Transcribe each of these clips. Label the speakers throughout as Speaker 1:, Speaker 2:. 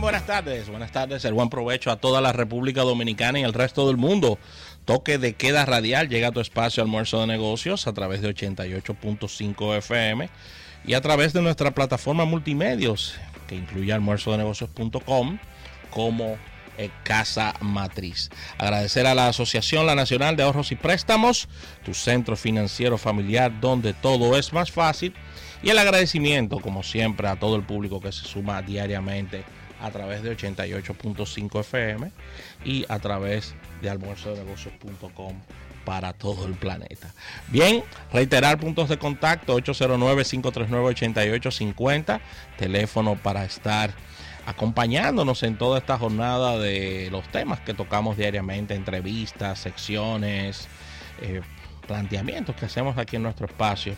Speaker 1: Buenas tardes. Buenas tardes. El buen provecho a toda la República Dominicana y el resto del mundo. Toque de queda radial llega a tu espacio almuerzo de negocios a través de 88.5 FM y a través de nuestra plataforma multimedios que incluye almuerzodenegocios.com como eh, casa matriz. Agradecer a la Asociación La Nacional de Ahorros y Préstamos, tu centro financiero familiar donde todo es más fácil. Y el agradecimiento, como siempre, a todo el público que se suma diariamente a través de 88.5 FM y a través de almuerzodenegocios.com para todo el planeta. Bien, reiterar puntos de contacto 809-539-8850, teléfono para estar acompañándonos en toda esta jornada de los temas que tocamos diariamente, entrevistas, secciones, eh, planteamientos que hacemos aquí en nuestro espacio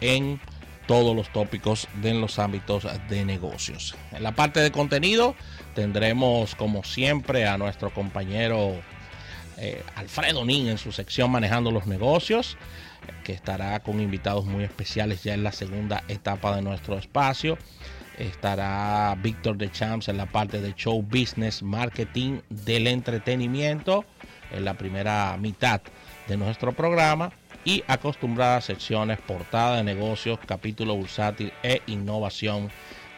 Speaker 1: en todos los tópicos de los ámbitos de negocios. En la parte de contenido tendremos como siempre a nuestro compañero eh, Alfredo Nin en su sección Manejando los Negocios, que estará con invitados muy especiales ya en la segunda etapa de nuestro espacio. Estará Víctor de Champs en la parte de show business, marketing del entretenimiento en la primera mitad de nuestro programa y acostumbradas secciones portada de negocios, capítulo bursátil e innovación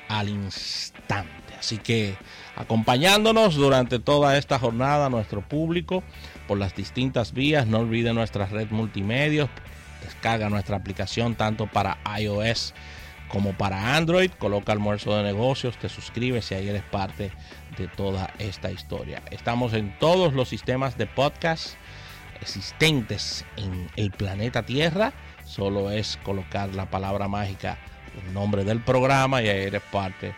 Speaker 1: al instante. Así que acompañándonos durante toda esta jornada nuestro público por las distintas vías, no olvide nuestra red multimedia, descarga nuestra aplicación tanto para iOS como para Android, coloca almuerzo de negocios, te suscribes y ahí eres parte de toda esta historia. Estamos en todos los sistemas de podcast existentes en el planeta Tierra. Solo es colocar la palabra mágica, el nombre del programa y eres parte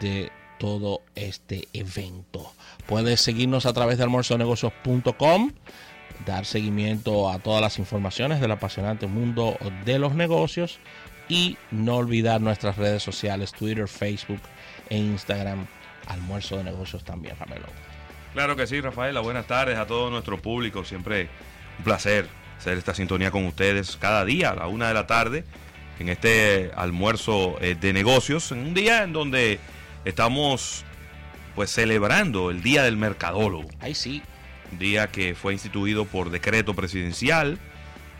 Speaker 1: de todo este evento. Puedes seguirnos a través de almuerzonegocios.com, dar seguimiento a todas las informaciones del apasionante mundo de los negocios y no olvidar nuestras redes sociales, Twitter, Facebook e Instagram, Almuerzo de Negocios también, Ramelo.
Speaker 2: Claro que sí, Rafaela. Buenas tardes a todo nuestro público. Siempre un placer hacer esta sintonía con ustedes cada día a la una de la tarde en este almuerzo eh, de negocios, en un día en donde estamos pues celebrando el Día del Mercadólogo.
Speaker 1: Ahí sí.
Speaker 2: Un día que fue instituido por decreto presidencial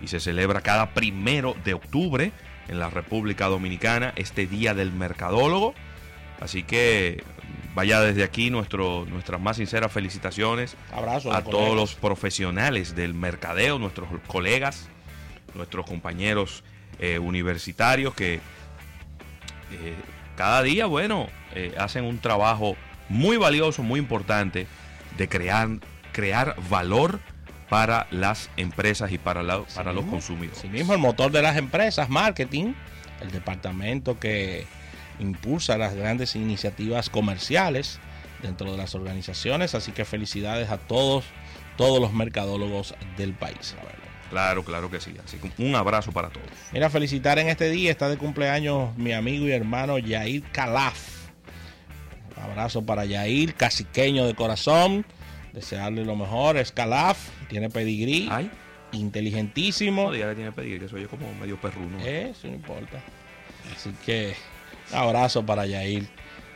Speaker 2: y se celebra cada primero de octubre en la República Dominicana, este Día del Mercadólogo. Así que vaya desde aquí nuestro, nuestras más sinceras felicitaciones
Speaker 1: Abrazo
Speaker 2: a todos los profesionales del mercadeo, nuestros colegas, nuestros compañeros eh, universitarios que eh, cada día, bueno, eh, hacen un trabajo muy valioso, muy importante de crear, crear valor para las empresas y para, la, para los consumidores.
Speaker 1: Sí mismo, el motor de las empresas, marketing, el departamento que impulsa las grandes iniciativas comerciales dentro de las organizaciones. Así que felicidades a todos, todos los mercadólogos del país.
Speaker 2: Claro, claro que sí. Así que un abrazo para todos.
Speaker 1: Mira, felicitar en este día, está de cumpleaños mi amigo y hermano Yair Calaf. Un abrazo para Yair, caciqueño de corazón. Desearle lo mejor. Es Calaf, tiene pedigrí.
Speaker 2: Ay.
Speaker 1: Inteligentísimo.
Speaker 2: No diga que tiene pedigrí, que soy yo como medio perruno.
Speaker 1: Eso no importa. Así que un abrazo para Yair,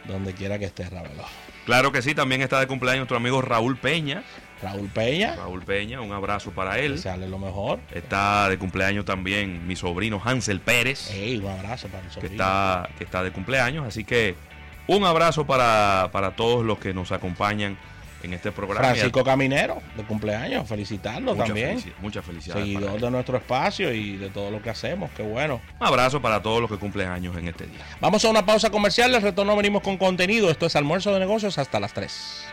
Speaker 1: donde quiera que esté, Ravelo.
Speaker 2: Claro que sí, también está de cumpleaños nuestro amigo Raúl Peña.
Speaker 1: Raúl Peña.
Speaker 2: Raúl Peña, un abrazo para él.
Speaker 1: Desearle lo mejor.
Speaker 2: Está de cumpleaños también mi sobrino Hansel Pérez.
Speaker 1: Ey, un abrazo para el
Speaker 2: que
Speaker 1: sobrino.
Speaker 2: está, que está de cumpleaños. Así que un abrazo para, para todos los que nos acompañan en este programa.
Speaker 1: Francisco Caminero, de cumpleaños. Felicitarlo
Speaker 2: Mucha
Speaker 1: también.
Speaker 2: felici- Muchas felicidades.
Speaker 1: Seguidor de nuestro espacio y de todo lo que hacemos. Qué bueno.
Speaker 2: Un abrazo para todos los que cumplen años en este día.
Speaker 1: Vamos a una pausa comercial. El retorno venimos con contenido. Esto es almuerzo de negocios hasta las 3.